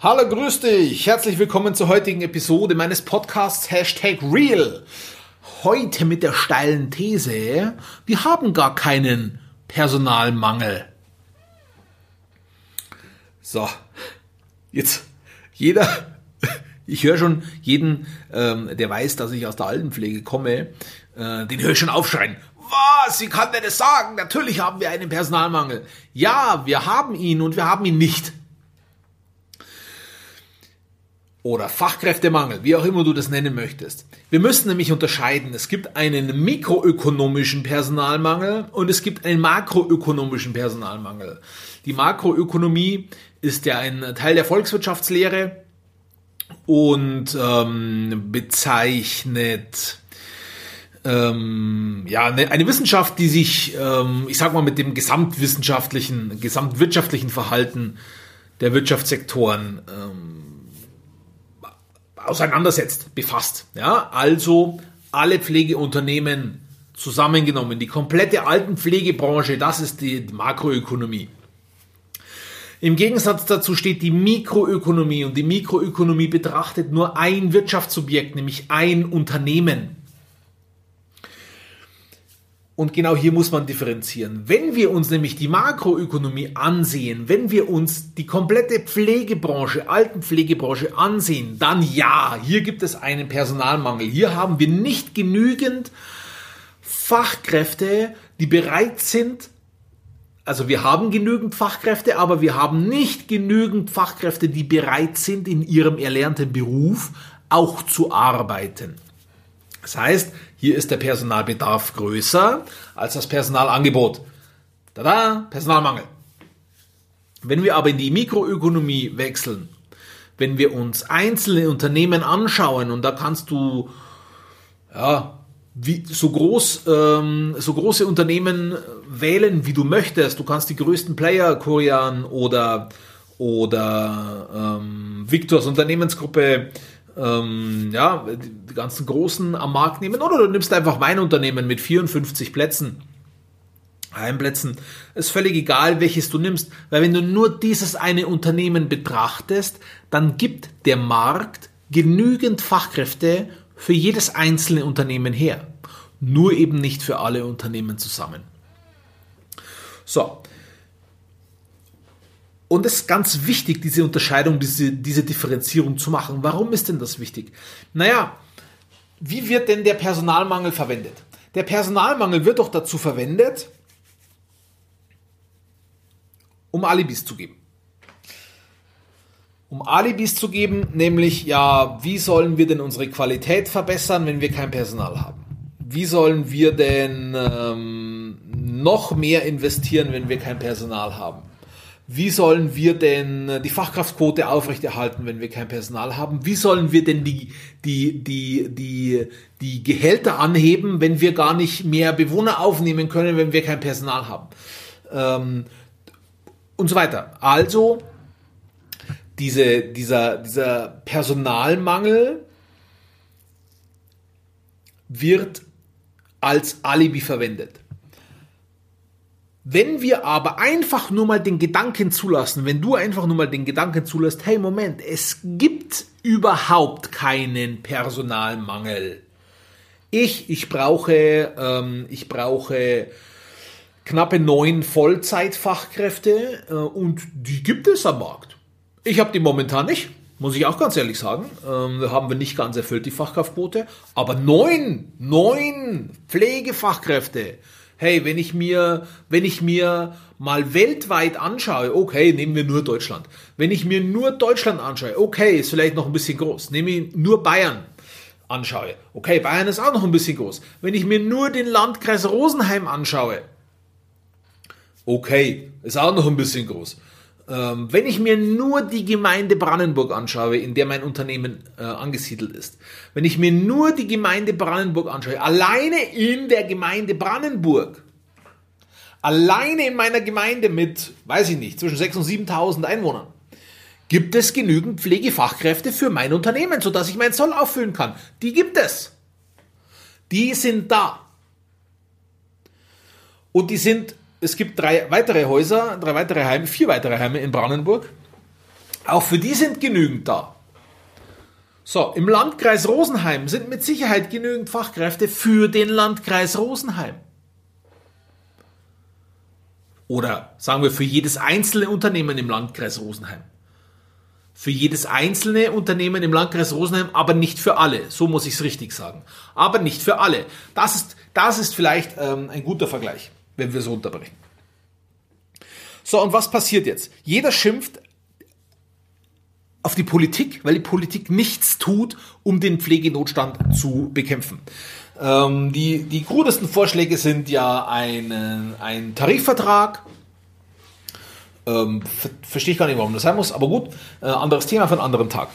Hallo, grüß dich. Herzlich willkommen zur heutigen Episode meines Podcasts Hashtag Real. Heute mit der steilen These, wir haben gar keinen Personalmangel. So, jetzt jeder, ich höre schon jeden, ähm, der weiß, dass ich aus der Altenpflege komme, äh, den höre ich schon aufschreien. Was? Wie kann der das sagen? Natürlich haben wir einen Personalmangel. Ja, wir haben ihn und wir haben ihn nicht oder Fachkräftemangel, wie auch immer du das nennen möchtest. Wir müssen nämlich unterscheiden. Es gibt einen mikroökonomischen Personalmangel und es gibt einen makroökonomischen Personalmangel. Die Makroökonomie ist ja ein Teil der Volkswirtschaftslehre und ähm, bezeichnet ähm, ja eine, Wissenschaft, die sich, ähm, ich sag mal, mit dem gesamtwissenschaftlichen, gesamtwirtschaftlichen Verhalten der Wirtschaftssektoren ähm, auseinandersetzt, befasst. Ja, also alle Pflegeunternehmen zusammengenommen, die komplette Altenpflegebranche, das ist die Makroökonomie. Im Gegensatz dazu steht die Mikroökonomie und die Mikroökonomie betrachtet nur ein Wirtschaftssubjekt, nämlich ein Unternehmen. Und genau hier muss man differenzieren. Wenn wir uns nämlich die Makroökonomie ansehen, wenn wir uns die komplette Pflegebranche, Altenpflegebranche ansehen, dann ja, hier gibt es einen Personalmangel. Hier haben wir nicht genügend Fachkräfte, die bereit sind, also wir haben genügend Fachkräfte, aber wir haben nicht genügend Fachkräfte, die bereit sind, in ihrem erlernten Beruf auch zu arbeiten. Das heißt, hier ist der Personalbedarf größer als das Personalangebot. Tada, Personalmangel. Wenn wir aber in die Mikroökonomie wechseln, wenn wir uns einzelne Unternehmen anschauen und da kannst du ja, wie, so, groß, ähm, so große Unternehmen wählen, wie du möchtest. Du kannst die größten Player, Korean oder, oder ähm, Victors Unternehmensgruppe ähm, ja, die ganzen Großen am Markt nehmen oder du nimmst einfach mein Unternehmen mit 54 Plätzen. Heimplätzen. Ist völlig egal, welches du nimmst, weil wenn du nur dieses eine Unternehmen betrachtest, dann gibt der Markt genügend Fachkräfte für jedes einzelne Unternehmen her. Nur eben nicht für alle Unternehmen zusammen. So, und es ist ganz wichtig, diese Unterscheidung, diese, diese Differenzierung zu machen. Warum ist denn das wichtig? Naja, wie wird denn der Personalmangel verwendet? Der Personalmangel wird doch dazu verwendet, um Alibis zu geben. Um Alibis zu geben, nämlich, ja, wie sollen wir denn unsere Qualität verbessern, wenn wir kein Personal haben? Wie sollen wir denn ähm, noch mehr investieren, wenn wir kein Personal haben? Wie sollen wir denn die Fachkraftquote aufrechterhalten, wenn wir kein Personal haben? Wie sollen wir denn die, die, die, die, die Gehälter anheben, wenn wir gar nicht mehr Bewohner aufnehmen können, wenn wir kein Personal haben? Ähm, und so weiter. Also, diese, dieser, dieser Personalmangel wird als Alibi verwendet. Wenn wir aber einfach nur mal den Gedanken zulassen, wenn du einfach nur mal den Gedanken zulässt, hey Moment, es gibt überhaupt keinen Personalmangel. Ich, ich brauche, ähm, ich brauche knappe neun Vollzeitfachkräfte äh, und die gibt es am Markt. Ich habe die momentan nicht, muss ich auch ganz ehrlich sagen. Ähm, haben wir nicht ganz erfüllt, die Fachkraftquote. Aber neun, neun Pflegefachkräfte hey, wenn ich mir, wenn ich mir mal weltweit anschaue, okay, nehmen wir nur Deutschland. Wenn ich mir nur Deutschland anschaue, okay, ist vielleicht noch ein bisschen groß. Nehme ich nur Bayern anschaue, okay, Bayern ist auch noch ein bisschen groß. Wenn ich mir nur den Landkreis Rosenheim anschaue, okay, ist auch noch ein bisschen groß. Ähm, wenn ich mir nur die Gemeinde Brandenburg anschaue, in der mein Unternehmen äh, angesiedelt ist, wenn ich mir nur die Gemeinde Brandenburg anschaue, alleine in der Gemeinde Brandenburg, alleine in meiner Gemeinde mit, weiß ich nicht, zwischen 6.000 und 7.000 Einwohnern, gibt es genügend Pflegefachkräfte für mein Unternehmen, sodass ich meinen Zoll auffüllen kann. Die gibt es. Die sind da. Und die sind es gibt drei weitere Häuser, drei weitere Heime, vier weitere Heime in Brandenburg. Auch für die sind genügend da. So, im Landkreis Rosenheim sind mit Sicherheit genügend Fachkräfte für den Landkreis Rosenheim. Oder sagen wir für jedes einzelne Unternehmen im Landkreis Rosenheim. Für jedes einzelne Unternehmen im Landkreis Rosenheim, aber nicht für alle. So muss ich es richtig sagen. Aber nicht für alle. Das ist, das ist vielleicht ähm, ein guter Vergleich, wenn wir es runterbrechen. So, und was passiert jetzt? Jeder schimpft auf die Politik, weil die Politik nichts tut, um den Pflegenotstand zu bekämpfen. Ähm, die, die krudesten Vorschläge sind ja ein, ein Tarifvertrag. Ähm, ver Verstehe ich gar nicht, warum das sein muss, aber gut, äh, anderes Thema für einen anderen Tag.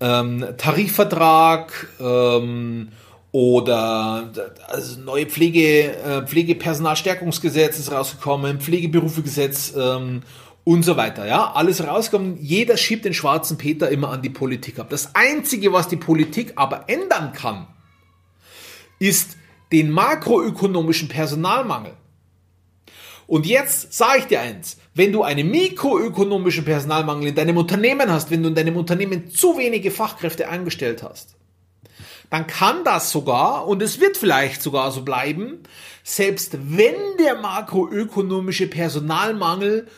Ähm, Tarifvertrag ähm, oder also neue Pflege, äh, Pflegepersonalstärkungsgesetz ist rausgekommen, Pflegeberufegesetz ähm, und so weiter. Ja, alles rauskommen. Jeder schiebt den schwarzen Peter immer an die Politik ab. Das Einzige, was die Politik aber ändern kann, ist den makroökonomischen Personalmangel. Und jetzt sage ich dir eins, wenn du einen mikroökonomischen Personalmangel in deinem Unternehmen hast, wenn du in deinem Unternehmen zu wenige Fachkräfte angestellt hast, dann kann das sogar, und es wird vielleicht sogar so bleiben, selbst wenn der makroökonomische Personalmangel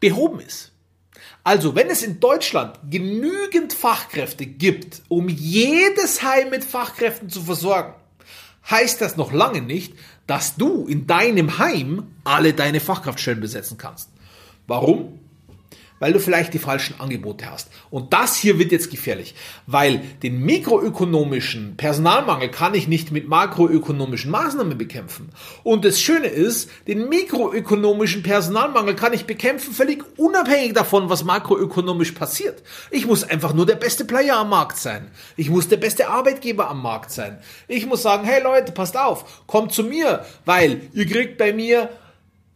behoben ist. Also, wenn es in Deutschland genügend Fachkräfte gibt, um jedes Heim mit Fachkräften zu versorgen, heißt das noch lange nicht, dass du in deinem Heim alle deine Fachkraftstellen besetzen kannst. Warum? Weil du vielleicht die falschen Angebote hast. Und das hier wird jetzt gefährlich, weil den mikroökonomischen Personalmangel kann ich nicht mit makroökonomischen Maßnahmen bekämpfen. Und das Schöne ist, den mikroökonomischen Personalmangel kann ich bekämpfen, völlig unabhängig davon, was makroökonomisch passiert. Ich muss einfach nur der beste Player am Markt sein. Ich muss der beste Arbeitgeber am Markt sein. Ich muss sagen, hey Leute, passt auf, kommt zu mir, weil ihr kriegt bei mir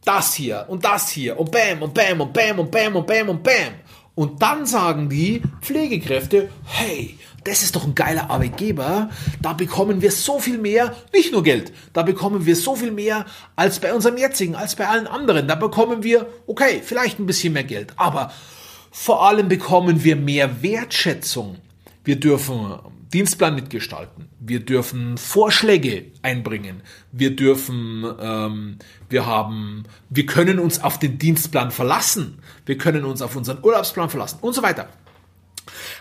das hier und das hier und bam und bam und bam und bam und bam und bam. Und dann sagen die Pflegekräfte, hey, das ist doch ein geiler Arbeitgeber, da bekommen wir so viel mehr, nicht nur Geld, da bekommen wir so viel mehr als bei unserem jetzigen, als bei allen anderen. Da bekommen wir, okay, vielleicht ein bisschen mehr Geld, aber vor allem bekommen wir mehr Wertschätzung. Wir dürfen Dienstplan mitgestalten. Wir dürfen Vorschläge einbringen. Wir dürfen, ähm, wir haben, wir können uns auf den Dienstplan verlassen. Wir können uns auf unseren Urlaubsplan verlassen und so weiter.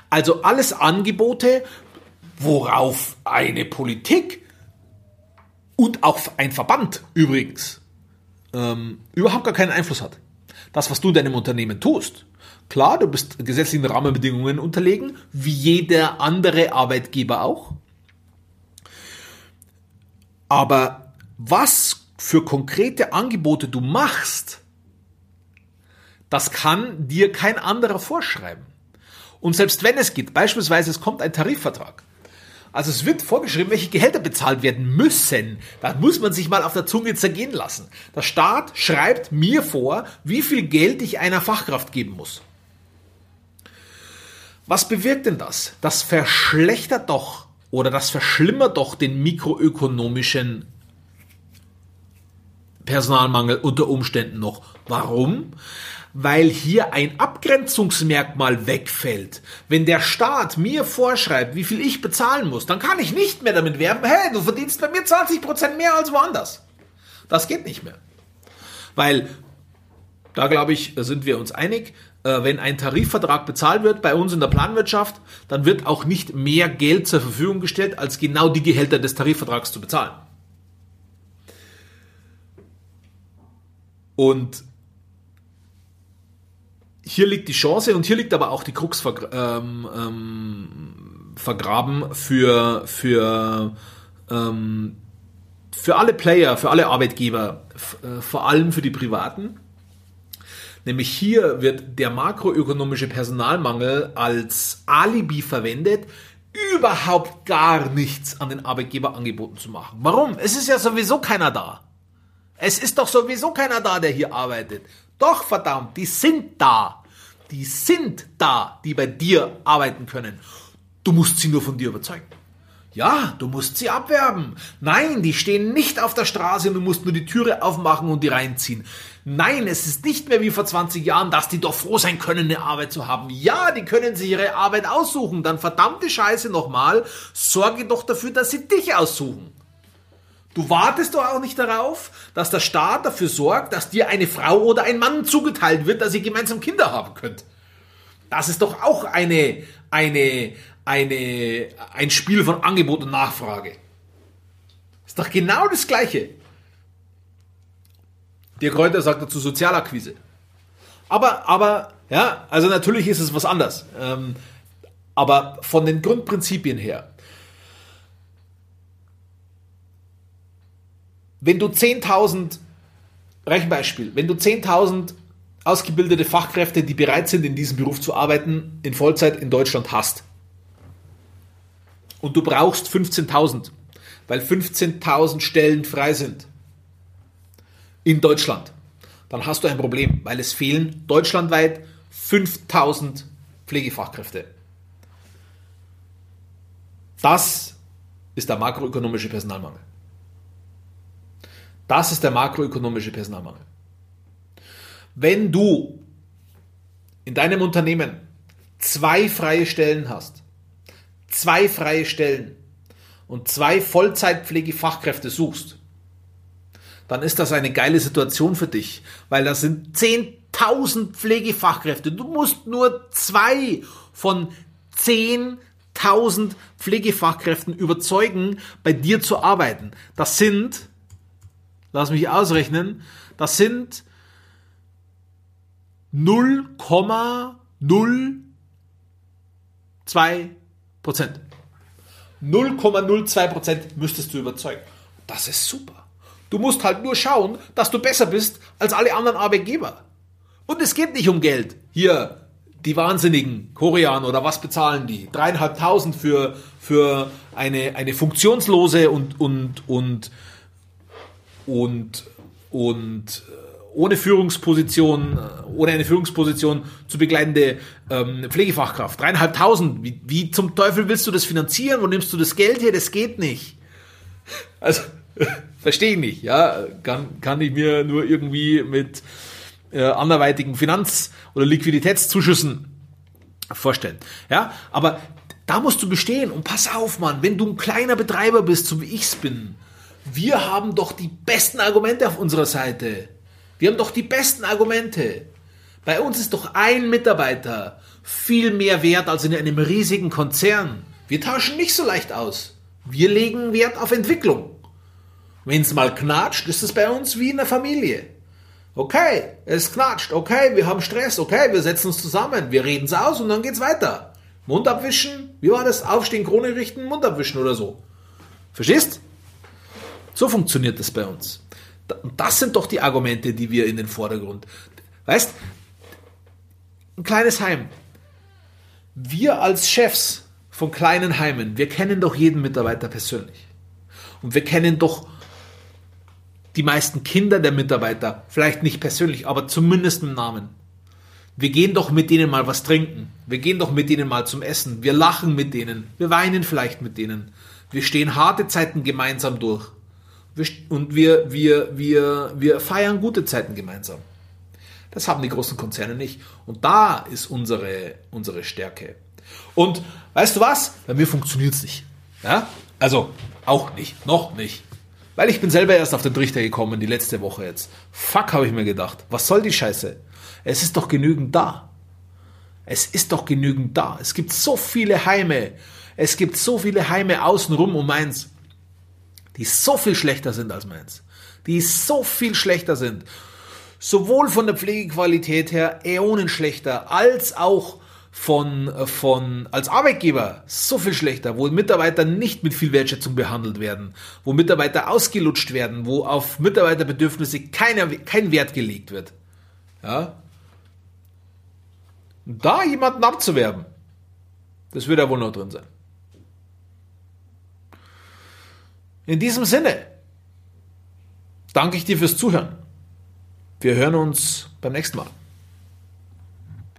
Also alles Angebote, worauf eine Politik und auch ein Verband übrigens ähm, überhaupt gar keinen Einfluss hat. Das, was du deinem Unternehmen tust, Klar, du bist gesetzlichen Rahmenbedingungen unterlegen, wie jeder andere Arbeitgeber auch. Aber was für konkrete Angebote du machst, das kann dir kein anderer vorschreiben. Und selbst wenn es geht, beispielsweise es kommt ein Tarifvertrag, also es wird vorgeschrieben, welche Gehälter bezahlt werden müssen. Da muss man sich mal auf der Zunge zergehen lassen. Der Staat schreibt mir vor, wie viel Geld ich einer Fachkraft geben muss. Was bewirkt denn das? Das verschlechtert doch oder das verschlimmert doch den mikroökonomischen Personalmangel unter Umständen noch. Warum? Weil hier ein Abgrenzungsmerkmal wegfällt. Wenn der Staat mir vorschreibt, wie viel ich bezahlen muss, dann kann ich nicht mehr damit werben, hey, du verdienst bei mir 20% mehr als woanders. Das geht nicht mehr. Weil, da glaube ich, sind wir uns einig, äh, wenn ein Tarifvertrag bezahlt wird bei uns in der Planwirtschaft, dann wird auch nicht mehr Geld zur Verfügung gestellt, als genau die Gehälter des Tarifvertrags zu bezahlen. Und hier liegt die Chance und hier liegt aber auch die Krux ähm, ähm, vergraben für, für, ähm, für alle Player, für alle Arbeitgeber, äh, vor allem für die Privaten Nämlich hier wird der makroökonomische Personalmangel als Alibi verwendet, überhaupt gar nichts an den Arbeitgeber angeboten zu machen. Warum? Es ist ja sowieso keiner da. Es ist doch sowieso keiner da, der hier arbeitet. Doch verdammt, die sind da. Die sind da, die bei dir arbeiten können. Du musst sie nur von dir überzeugen. Ja, du musst sie abwerben. Nein, die stehen nicht auf der Straße und du musst nur die Türe aufmachen und die reinziehen. Nein, es ist nicht mehr wie vor 20 Jahren, dass die doch froh sein können, eine Arbeit zu haben. Ja, die können sich ihre Arbeit aussuchen. Dann verdammte Scheiße nochmal, sorge doch dafür, dass sie dich aussuchen. Du wartest doch auch nicht darauf, dass der Staat dafür sorgt, dass dir eine Frau oder ein Mann zugeteilt wird, dass ihr gemeinsam Kinder haben könnt. Das ist doch auch eine, eine, eine, ein Spiel von Angebot und Nachfrage. Ist doch genau das Gleiche. Der Kräuter sagt dazu Sozialakquise. Aber, aber, ja, also natürlich ist es was anderes. Ähm, aber von den Grundprinzipien her. Wenn du 10.000, Rechenbeispiel, wenn du 10.000 ausgebildete Fachkräfte, die bereit sind, in diesem Beruf zu arbeiten, in Vollzeit in Deutschland hast. Und du brauchst 15.000, weil 15.000 Stellen frei sind in Deutschland. Dann hast du ein Problem, weil es fehlen deutschlandweit 5.000 Pflegefachkräfte. Das ist der makroökonomische Personalmangel. Das ist der makroökonomische Personalmangel. Wenn du in deinem Unternehmen zwei freie Stellen hast, zwei freie Stellen und zwei Vollzeitpflegefachkräfte suchst, dann ist das eine geile Situation für dich, weil das sind 10.000 Pflegefachkräfte. Du musst nur zwei von 10.000 Pflegefachkräften überzeugen, bei dir zu arbeiten. Das sind, lass mich ausrechnen, das sind 0,02 Prozent. 0,02 Prozent müsstest du überzeugen. Das ist super. Du musst halt nur schauen, dass du besser bist als alle anderen Arbeitgeber. Und es geht nicht um Geld. Hier, die wahnsinnigen Koreaner oder was bezahlen die? Dreieinhalbtausend für, für eine, eine funktionslose und, und, und, und, und ohne Führungsposition, äh, ohne eine Führungsposition zu begleitende ähm, Pflegefachkraft. Dreieinhalbtausend. Wie, wie zum Teufel willst du das finanzieren? Wo nimmst du das Geld her? Das geht nicht. Also, verstehe ich nicht. Ja, kann, kann ich mir nur irgendwie mit äh, anderweitigen Finanz- oder Liquiditätszuschüssen vorstellen. Ja, aber da musst du bestehen. Und pass auf, Mann, wenn du ein kleiner Betreiber bist, so wie ich's bin, wir haben doch die besten Argumente auf unserer Seite. Wir haben doch die besten Argumente. Bei uns ist doch ein Mitarbeiter viel mehr wert als in einem riesigen Konzern. Wir tauschen nicht so leicht aus. Wir legen Wert auf Entwicklung. Wenn es mal knatscht, ist es bei uns wie in der Familie. Okay, es knatscht, okay, wir haben Stress, okay, wir setzen uns zusammen, wir reden es aus und dann geht's weiter. Mund abwischen, wie war das? Aufstehen, Krone richten, Mund abwischen oder so. Verstehst? So funktioniert das bei uns. Und das sind doch die Argumente, die wir in den Vordergrund. Weißt, ein kleines Heim. Wir als Chefs von kleinen Heimen, wir kennen doch jeden Mitarbeiter persönlich. Und wir kennen doch die meisten Kinder der Mitarbeiter, vielleicht nicht persönlich, aber zumindest im Namen. Wir gehen doch mit denen mal was trinken. Wir gehen doch mit denen mal zum Essen. Wir lachen mit denen. Wir weinen vielleicht mit denen. Wir stehen harte Zeiten gemeinsam durch und wir, wir, wir, wir feiern gute Zeiten gemeinsam. Das haben die großen Konzerne nicht. Und da ist unsere, unsere Stärke. Und weißt du was? Bei mir funktioniert es nicht. Ja? Also auch nicht, noch nicht. Weil ich bin selber erst auf den Trichter gekommen, die letzte Woche jetzt. Fuck, habe ich mir gedacht. Was soll die Scheiße? Es ist doch genügend da. Es ist doch genügend da. Es gibt so viele Heime. Es gibt so viele Heime außenrum um eins die so viel schlechter sind als meins. Die so viel schlechter sind. Sowohl von der Pflegequalität her äonen schlechter, als auch von, von, als Arbeitgeber so viel schlechter, wo Mitarbeiter nicht mit viel Wertschätzung behandelt werden, wo Mitarbeiter ausgelutscht werden, wo auf Mitarbeiterbedürfnisse keiner, kein Wert gelegt wird. Ja? Da jemanden abzuwerben, das wird ja wohl noch drin sein. In diesem Sinne danke ich dir fürs Zuhören. Wir hören uns beim nächsten Mal.